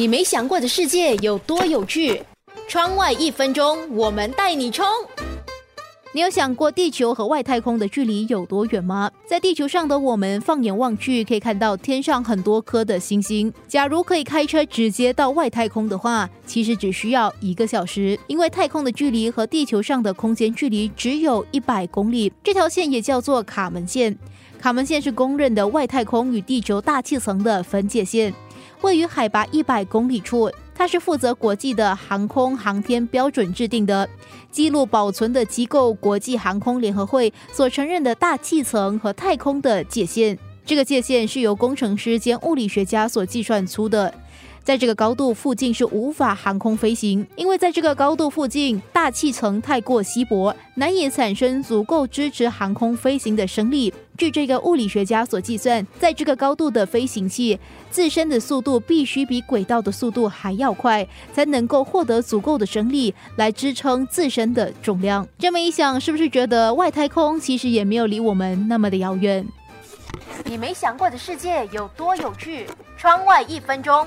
你没想过的世界有多有趣？窗外一分钟，我们带你冲！你有想过地球和外太空的距离有多远吗？在地球上的我们，放眼望去，可以看到天上很多颗的星星。假如可以开车直接到外太空的话，其实只需要一个小时，因为太空的距离和地球上的空间距离只有一百公里。这条线也叫做卡门线。卡门线是公认的外太空与地球大气层的分界线，位于海拔一百公里处。它是负责国际的航空航天标准制定的、记录保存的机构——国际航空联合会所承认的大气层和太空的界限。这个界限是由工程师兼物理学家所计算出的。在这个高度附近是无法航空飞行，因为在这个高度附近大气层太过稀薄，难以产生足够支持航空飞行的升力。据这个物理学家所计算，在这个高度的飞行器自身的速度必须比轨道的速度还要快，才能够获得足够的升力来支撑自身的重量。这么一想，是不是觉得外太空其实也没有离我们那么的遥远？你没想过的世界有多有趣？窗外一分钟。